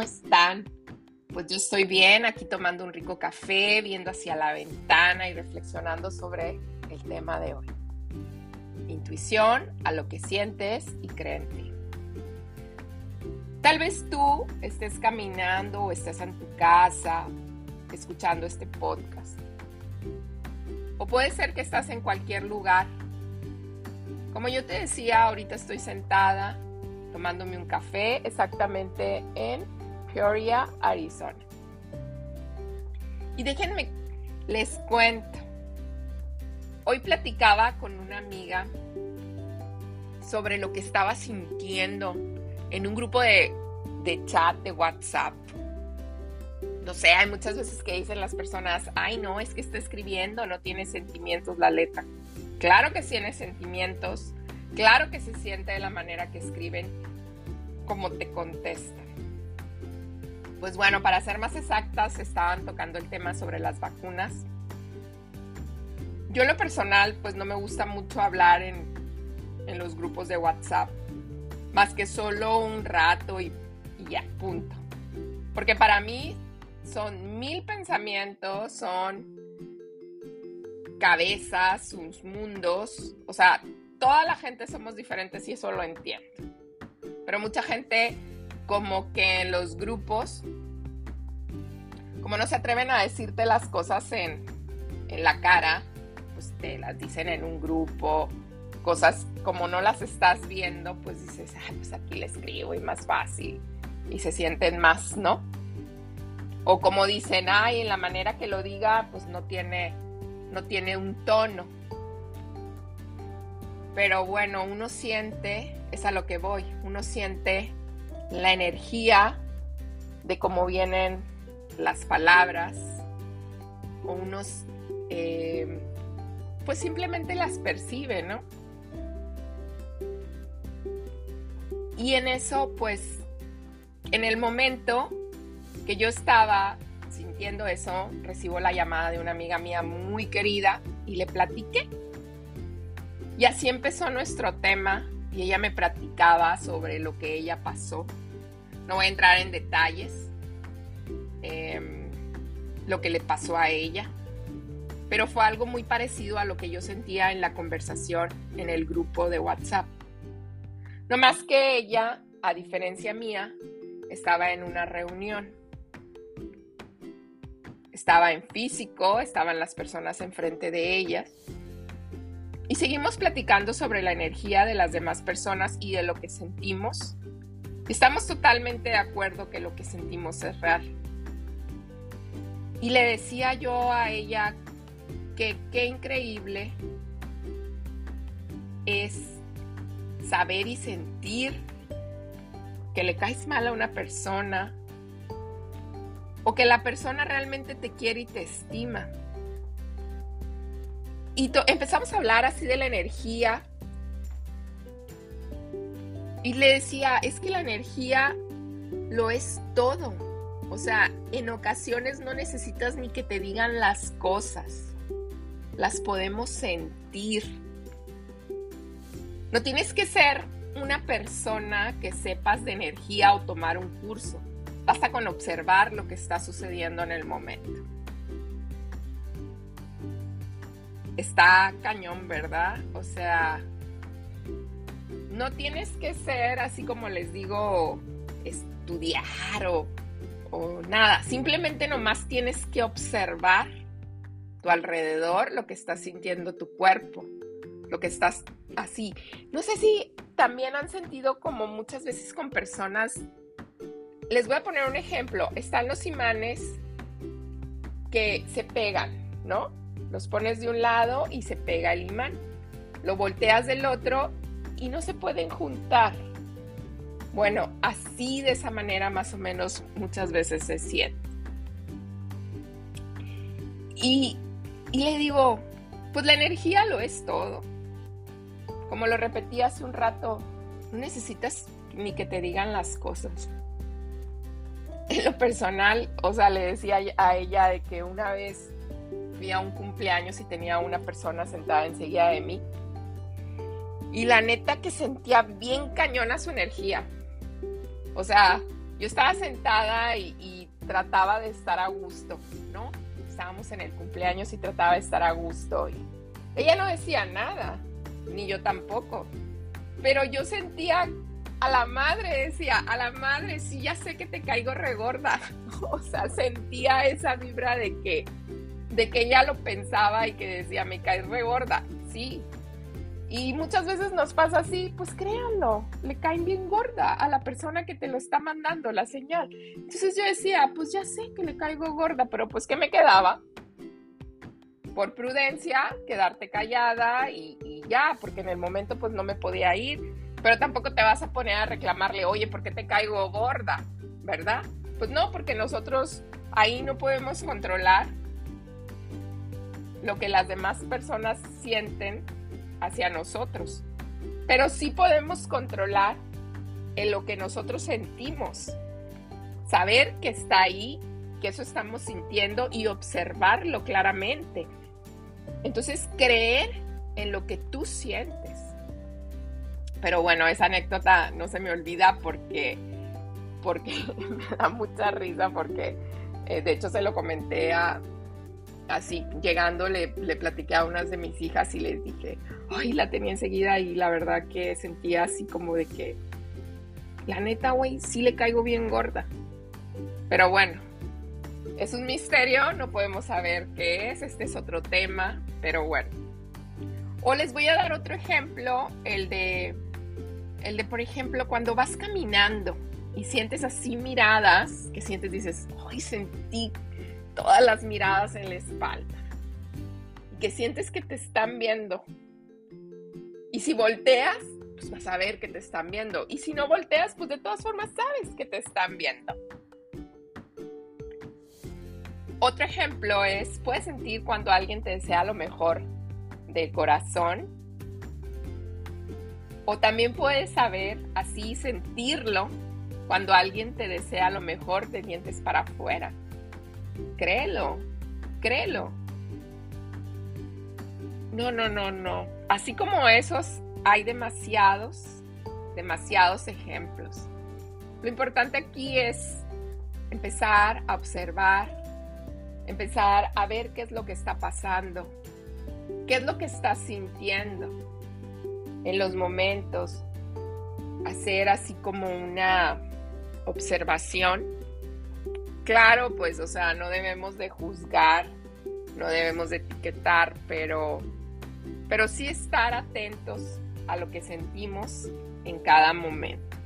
¿cómo están? Pues yo estoy bien, aquí tomando un rico café, viendo hacia la ventana y reflexionando sobre el tema de hoy. Intuición a lo que sientes y creen en ti. Tal vez tú estés caminando o estés en tu casa escuchando este podcast. O puede ser que estás en cualquier lugar. Como yo te decía, ahorita estoy sentada tomándome un café exactamente en Peoria, Arizona. Y déjenme, les cuento. Hoy platicaba con una amiga sobre lo que estaba sintiendo en un grupo de, chat de WhatsApp. No sé, hay muchas veces que dicen las personas, ay no, es que está escribiendo, no tiene sentimientos la letra. Claro que tiene sentimientos, Claro que se siente de la manera que escriben, como te contestan. Pues bueno, para ser más exactas, estaban tocando el tema sobre las vacunas. Yo en lo personal, pues no me gusta mucho hablar en, en los grupos de WhatsApp, más que solo un rato y, y ya, punto. Porque para mí son mil pensamientos, son cabezas, sus mundos, o sea, toda la gente somos diferentes y eso lo entiendo. Pero mucha gente como que en los grupos, como no se atreven a decirte las cosas en, en la cara, pues te las dicen en un grupo, cosas como no las estás viendo, pues dices, ay, pues aquí le escribo y más fácil. Y se sienten más, ¿no? O como dicen, ay, en la manera que lo diga, pues no tiene, no tiene un tono. Pero bueno, uno siente, es a lo que voy, uno siente la energía de cómo vienen las palabras, o unos, eh, pues simplemente las percibe, ¿no? Y en eso, pues, en el momento que yo estaba sintiendo eso, recibo la llamada de una amiga mía muy querida y le platiqué y así empezó nuestro tema y ella me platicaba sobre lo que ella pasó. No voy a entrar en detalles, em, lo que le pasó a ella, pero fue algo muy parecido a lo que yo sentía en la conversación en el grupo de WhatsApp. No más que ella, a diferencia mía, estaba en una reunión. Estaba en físico, estaban las personas enfrente de ellas y seguimos platicando sobre la energía de las demás personas y de lo que sentimos. Estamos totalmente de acuerdo que lo que sentimos es real. Y le decía yo a ella que qué increíble es saber y sentir que le caes mal a una persona o que la persona realmente te quiere y te estima y empezamos a hablar así de la energía. Y le decía, es que la energía lo es todo. O sea, en ocasiones no necesitas ni que te digan las cosas. Las podemos sentir. No tienes que ser una persona que sepas de energía o tomar un curso. Basta con observar lo que está sucediendo en el momento. Está cañón, ¿verdad? O sea, no tienes que ser así como les digo, estudiar o, o nada. Simplemente nomás tienes que observar tu alrededor, lo que está sintiendo tu cuerpo, lo que estás así. No sé si también han sentido como muchas veces con personas. Les voy a poner un ejemplo. Están los imanes que se pegan, ¿no? Los pones de un lado y se pega el imán. Lo volteas del otro y no se pueden juntar. Bueno, así de esa manera más o menos muchas veces se siente. Y, y le digo, pues la energía lo es todo. Como lo repetí hace un rato, no necesitas ni que te digan las cosas. En lo personal, o sea, le decía a ella de que una vez fui un cumpleaños y tenía una persona sentada enseguida de mí. Y la neta que sentía bien cañona su energía. O sea, yo estaba sentada y, trataba de estar a gusto, ¿no? Estábamos en el cumpleaños y trataba de estar a gusto. Y ella no decía nada, ni yo tampoco. Pero yo sentía a la madre, decía, a la madre, sí, ya sé que te caigo regorda. o sea, sentía esa vibra de que, de que ella lo pensaba y que decía, me caes regorda. Sí, y muchas veces nos pasa así, pues créanlo, le caen bien gorda a la persona que te lo está mandando la señal. Entonces yo decía, pues ya sé que le caigo gorda, pero pues ¿qué me quedaba? Por prudencia, quedarte callada y, ya, porque en el momento pues no me podía ir, pero tampoco te vas a poner a reclamarle, oye, ¿por qué te caigo gorda? ¿Verdad? Pues no, porque nosotros ahí no podemos controlar lo que las demás personas sienten hacia nosotros. Pero sí podemos controlar en lo que nosotros sentimos. Saber que está ahí, que eso estamos sintiendo y observarlo claramente. Entonces, creer en lo que tú sientes. Pero bueno, esa anécdota no se me olvida porque, porque me da mucha risa porque eh, de hecho se lo comenté a, así llegando le, platiqué a unas de mis hijas y les dije, ay, la tenía enseguida y la verdad que sentía así como de que, la neta, güey, sí le caigo bien gorda. Pero bueno, es un misterio, no podemos saber qué es, este es otro tema, pero bueno. O les voy a dar otro ejemplo, el de, el de, por ejemplo, cuando vas caminando y sientes así miradas, que sientes, dices, ay, sentí todas las miradas en la espalda. Y que sientes que te están viendo. Y si volteas, pues vas a ver que te están viendo. Y si no volteas, pues de todas formas sabes que te están viendo. Otro ejemplo es, puedes sentir cuando alguien te desea lo mejor del corazón. O también puedes saber, así sentirlo, cuando alguien te desea lo mejor de dientes para afuera. Créelo, créelo. No, no, no, no. Así como esos, hay demasiados, demasiados ejemplos. Lo importante aquí es empezar a observar, empezar a ver qué es lo que está pasando, qué es lo que estás sintiendo en los momentos, hacer así como una observación claro, pues, o sea, no debemos de juzgar, no debemos de etiquetar, pero, pero sí estar atentos a lo que sentimos en cada momento.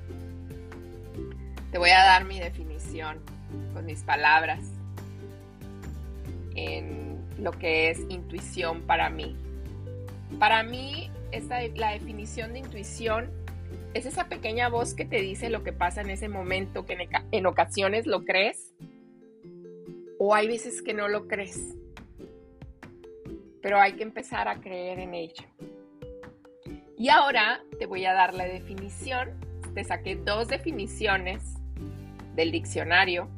Te voy a dar mi definición con mis palabras en lo que es intuición para mí. Para mí, esta, la definición de intuición es esa pequeña voz que te dice lo que pasa en ese momento, que en ocasiones lo crees o hay veces que no lo crees, pero hay que empezar a creer en ello. Y ahora te voy a dar la definición. Te saqué dos definiciones del diccionario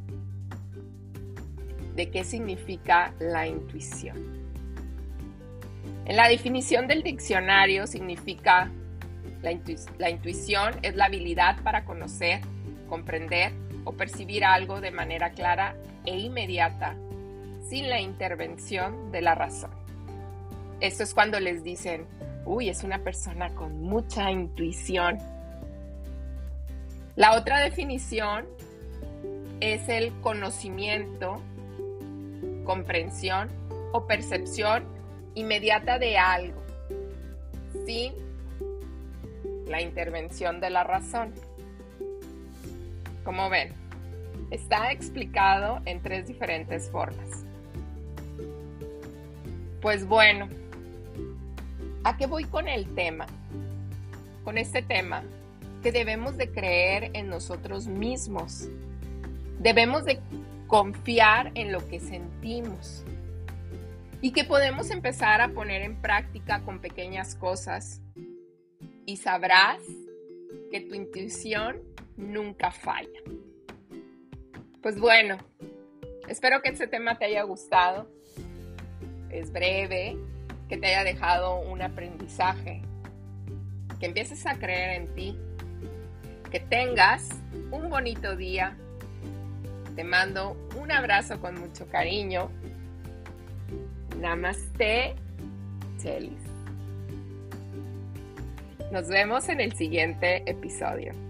de qué significa la intuición. En la definición del diccionario significa la, la, intuición es la habilidad para conocer, comprender o percibir algo de manera clara e inmediata sin la intervención de la razón. Esto es cuando les dicen, uy, es una persona con mucha intuición. La otra definición es el conocimiento, comprensión o percepción inmediata de algo, sin la intervención de la razón. Como ven, está explicado en tres diferentes formas. Pues bueno, ¿a qué voy con el tema? Con este tema, que debemos de creer en nosotros mismos. Debemos de confiar en lo que sentimos y que podemos empezar a poner en práctica con pequeñas cosas y sabrás que tu intuición nunca falla. Pues bueno, espero que este tema te haya gustado. Es breve, que te haya dejado un aprendizaje, que empieces a creer en ti, que tengas un bonito día Te mando un abrazo con mucho cariño. Namaste, Chelis. Nos vemos en el siguiente episodio.